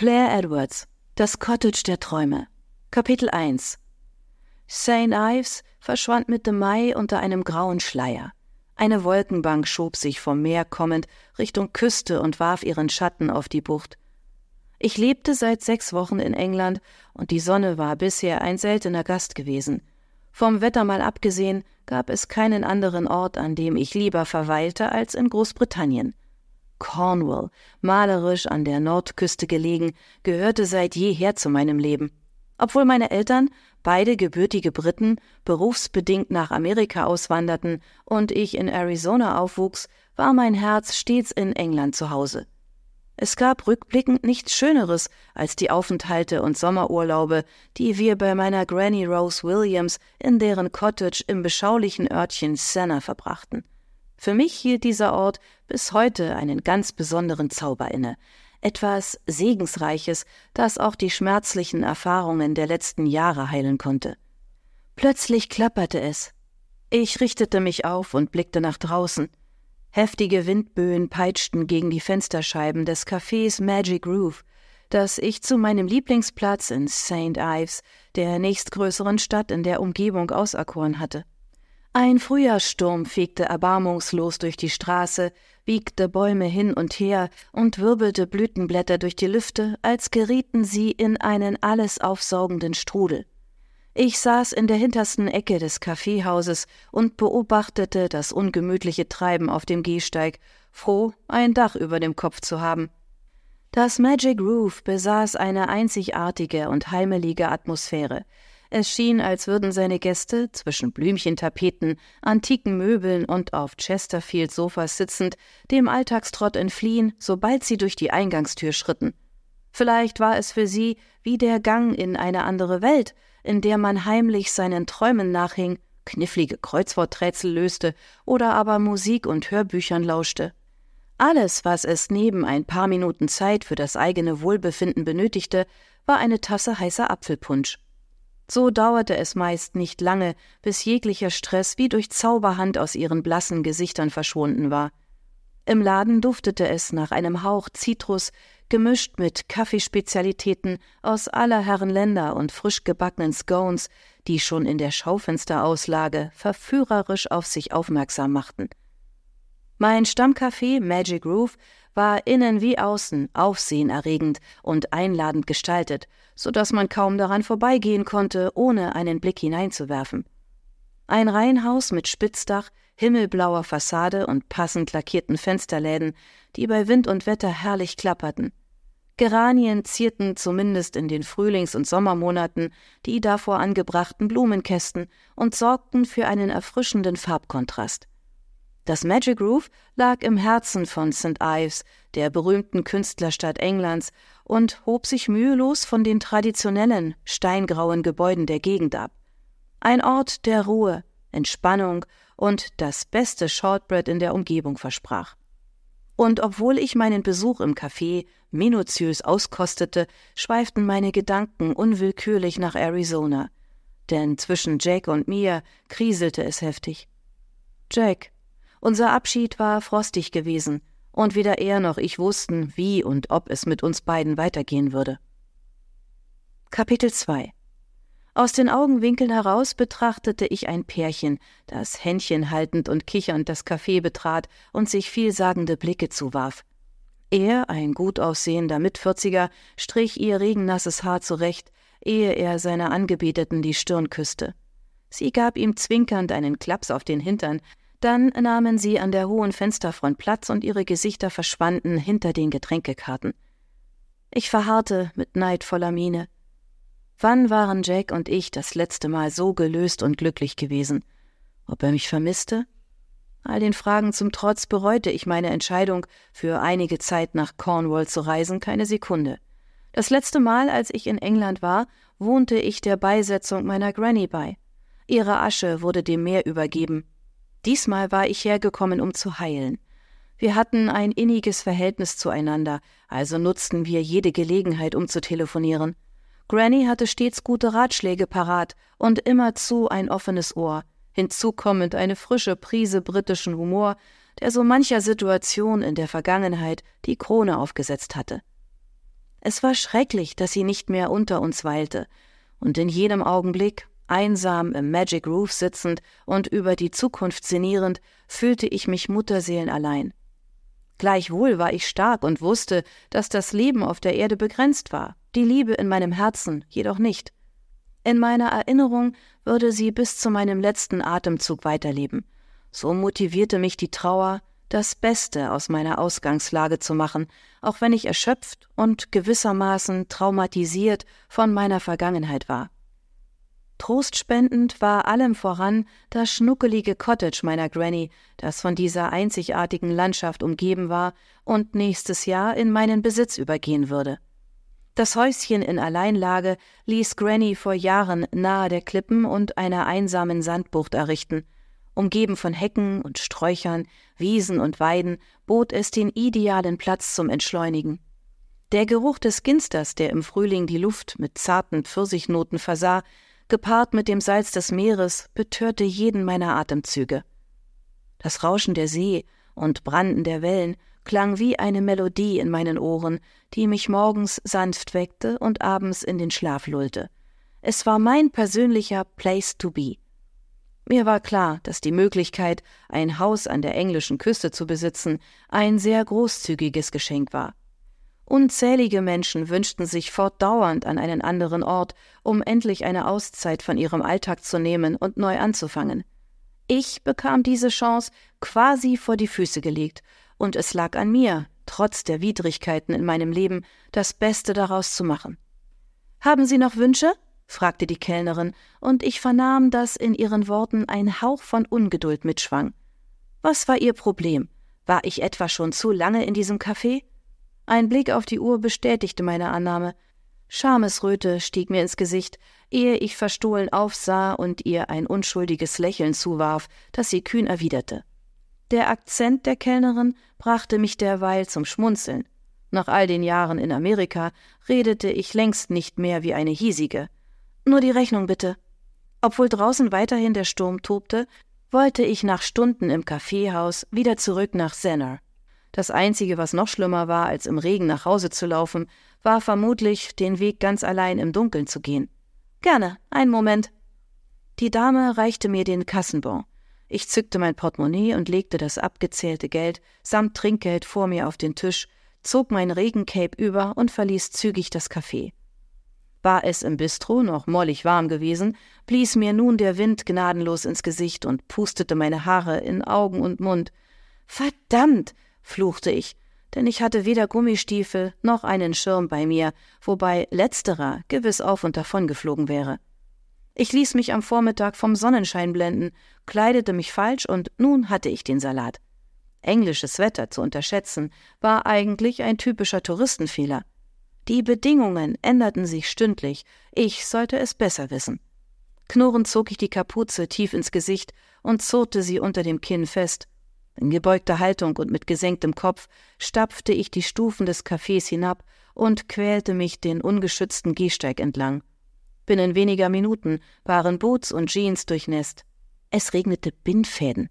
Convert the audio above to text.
Claire Edwards Das Cottage der Träume Kapitel 1 St. Ives verschwand Mitte Mai unter einem grauen Schleier. Eine Wolkenbank schob sich vom Meer kommend Richtung Küste und warf ihren Schatten auf die Bucht. Ich lebte seit sechs Wochen in England und die Sonne war bisher ein seltener Gast gewesen. Vom Wetter mal abgesehen gab es keinen anderen Ort, an dem ich lieber verweilte als in Großbritannien. Cornwall, malerisch an der Nordküste gelegen, gehörte seit jeher zu meinem Leben. Obwohl meine Eltern, beide gebürtige Briten, berufsbedingt nach Amerika auswanderten und ich in Arizona aufwuchs, war mein Herz stets in England zu Hause. Es gab rückblickend nichts Schöneres als die Aufenthalte und Sommerurlaube, die wir bei meiner Granny Rose Williams in deren Cottage im beschaulichen Örtchen Senna verbrachten. Für mich hielt dieser Ort bis heute einen ganz besonderen Zauber inne, etwas Segensreiches, das auch die schmerzlichen Erfahrungen der letzten Jahre heilen konnte. Plötzlich klapperte es. Ich richtete mich auf und blickte nach draußen. Heftige Windböen peitschten gegen die Fensterscheiben des Cafés Magic Groove, das ich zu meinem Lieblingsplatz in St. Ives, der nächstgrößeren Stadt in der Umgebung, auserkoren hatte. Ein Frühjahrssturm fegte erbarmungslos durch die Straße, wiegte Bäume hin und her und wirbelte Blütenblätter durch die Lüfte, als gerieten sie in einen alles aufsaugenden Strudel. Ich saß in der hintersten Ecke des Kaffeehauses und beobachtete das ungemütliche Treiben auf dem Gehsteig, froh, ein Dach über dem Kopf zu haben. Das Magic Roof besaß eine einzigartige und heimelige Atmosphäre. Es schien, als würden seine Gäste zwischen Blümchentapeten, antiken Möbeln und auf Chesterfield-Sofas sitzend dem Alltagstrott entfliehen, sobald sie durch die Eingangstür schritten. Vielleicht war es für sie wie der Gang in eine andere Welt, in der man heimlich seinen Träumen nachhing, knifflige Kreuzworträtsel löste oder aber Musik und Hörbüchern lauschte. Alles, was es neben ein paar Minuten Zeit für das eigene Wohlbefinden benötigte, war eine Tasse heißer Apfelpunsch. So dauerte es meist nicht lange, bis jeglicher Stress wie durch Zauberhand aus ihren blassen Gesichtern verschwunden war. Im Laden duftete es nach einem Hauch Zitrus, gemischt mit Kaffeespezialitäten aus aller Herren Länder und frisch gebackenen Scones, die schon in der Schaufensterauslage verführerisch auf sich aufmerksam machten. Mein Stammcafé Magic Roof war innen wie außen aufsehenerregend und einladend gestaltet, so dass man kaum daran vorbeigehen konnte, ohne einen Blick hineinzuwerfen. Ein Reihenhaus mit Spitzdach, himmelblauer Fassade und passend lackierten Fensterläden, die bei Wind und Wetter herrlich klapperten. Geranien zierten zumindest in den Frühlings- und Sommermonaten die davor angebrachten Blumenkästen und sorgten für einen erfrischenden Farbkontrast. Das Magic Roof lag im Herzen von St. Ives, der berühmten Künstlerstadt Englands, und hob sich mühelos von den traditionellen, steingrauen Gebäuden der Gegend ab. Ein Ort der Ruhe, Entspannung und das beste Shortbread in der Umgebung versprach. Und obwohl ich meinen Besuch im Café minutiös auskostete, schweiften meine Gedanken unwillkürlich nach Arizona. Denn zwischen Jack und mir kriselte es heftig. Jack. Unser Abschied war frostig gewesen, und weder er noch ich wussten, wie und ob es mit uns beiden weitergehen würde. Kapitel 2 aus den Augenwinkeln heraus betrachtete ich ein Pärchen, das Händchen haltend und kichernd das Café betrat und sich vielsagende Blicke zuwarf. Er, ein gut aussehender Mitvierziger, strich ihr regennasses Haar zurecht, ehe er seiner Angebeteten die Stirn küsste. Sie gab ihm zwinkernd einen Klaps auf den Hintern, dann nahmen sie an der hohen Fensterfront Platz und ihre Gesichter verschwanden hinter den Getränkekarten. Ich verharrte mit neidvoller Miene. Wann waren Jack und ich das letzte Mal so gelöst und glücklich gewesen? Ob er mich vermisste? All den Fragen zum Trotz bereute ich meine Entscheidung, für einige Zeit nach Cornwall zu reisen, keine Sekunde. Das letzte Mal, als ich in England war, wohnte ich der Beisetzung meiner Granny bei. Ihre Asche wurde dem Meer übergeben. Diesmal war ich hergekommen, um zu heilen. Wir hatten ein inniges Verhältnis zueinander, also nutzten wir jede Gelegenheit, um zu telefonieren. Granny hatte stets gute Ratschläge parat und immerzu ein offenes Ohr, hinzu kommend eine frische Prise britischen Humor, der so mancher Situation in der Vergangenheit die Krone aufgesetzt hatte. Es war schrecklich, dass sie nicht mehr unter uns weilte, und in jedem Augenblick, einsam im Magic Roof sitzend und über die Zukunft sinnierend, fühlte ich mich mutterseelenallein. Gleichwohl war ich stark und wusste, dass das Leben auf der Erde begrenzt war, die Liebe in meinem Herzen jedoch nicht. In meiner Erinnerung würde sie bis zu meinem letzten Atemzug weiterleben. So motivierte mich die Trauer, das Beste aus meiner Ausgangslage zu machen, auch wenn ich erschöpft und gewissermaßen traumatisiert von meiner Vergangenheit war. Trostspendend war allem voran das schnuckelige Cottage meiner Granny, das von dieser einzigartigen Landschaft umgeben war und nächstes Jahr in meinen Besitz übergehen würde. Das Häuschen in Alleinlage ließ Granny vor Jahren nahe der Klippen und einer einsamen Sandbucht errichten – Umgeben von Hecken und Sträuchern, Wiesen und Weiden bot es den idealen Platz zum Entschleunigen. Der Geruch des Ginsters, der im Frühling die Luft mit zarten Pfirsichnoten versah, gepaart mit dem Salz des Meeres, betörte jeden meiner Atemzüge. Das Rauschen der See und Branden der Wellen klang wie eine Melodie in meinen Ohren, die mich morgens sanft weckte und abends in den Schlaf lullte. Es war mein persönlicher Place to be. Mir war klar, dass die Möglichkeit, ein Haus an der englischen Küste zu besitzen, ein sehr großzügiges Geschenk war. Unzählige Menschen wünschten sich fortdauernd an einen anderen Ort, um endlich eine Auszeit von ihrem Alltag zu nehmen und neu anzufangen. Ich bekam diese Chance quasi vor die Füße gelegt, und es lag an mir, trotz der Widrigkeiten in meinem Leben, das Beste daraus zu machen. Haben Sie noch Wünsche? fragte die Kellnerin, und ich vernahm, dass in ihren Worten ein Hauch von Ungeduld mitschwang. Was war ihr Problem? War ich etwa schon zu lange in diesem Café? Ein Blick auf die Uhr bestätigte meine Annahme. Schamesröte stieg mir ins Gesicht, ehe ich verstohlen aufsah und ihr ein unschuldiges Lächeln zuwarf, das sie kühn erwiderte. Der Akzent der Kellnerin brachte mich derweil zum Schmunzeln. Nach all den Jahren in Amerika redete ich längst nicht mehr wie eine hiesige. Nur die Rechnung bitte. Obwohl draußen weiterhin der Sturm tobte, wollte ich nach Stunden im Kaffeehaus wieder zurück nach Senner. Das Einzige, was noch schlimmer war, als im Regen nach Hause zu laufen, war vermutlich, den Weg ganz allein im Dunkeln zu gehen. Gerne, einen Moment. Die Dame reichte mir den Kassenbon. Ich zückte mein Portemonnaie und legte das abgezählte Geld samt Trinkgeld vor mir auf den Tisch, zog mein Regencape über und verließ zügig das Café. War es im Bistro noch mollig warm gewesen, blies mir nun der Wind gnadenlos ins Gesicht und pustete meine Haare in Augen und Mund. Verdammt, fluchte ich, denn ich hatte weder Gummistiefel noch einen Schirm bei mir, wobei letzterer gewiss auf und davon geflogen wäre. Ich ließ mich am Vormittag vom Sonnenschein blenden, kleidete mich falsch und nun hatte ich den Salat. Englisches Wetter zu unterschätzen, war eigentlich ein typischer Touristenfehler. Die Bedingungen änderten sich stündlich, ich sollte es besser wissen. Knurrend zog ich die Kapuze tief ins Gesicht und zurrte sie unter dem Kinn fest. In gebeugter Haltung und mit gesenktem Kopf stapfte ich die Stufen des Cafés hinab und quälte mich den ungeschützten Gehsteig entlang. Binnen weniger Minuten waren Boots und Jeans durchnässt. Es regnete Bindfäden.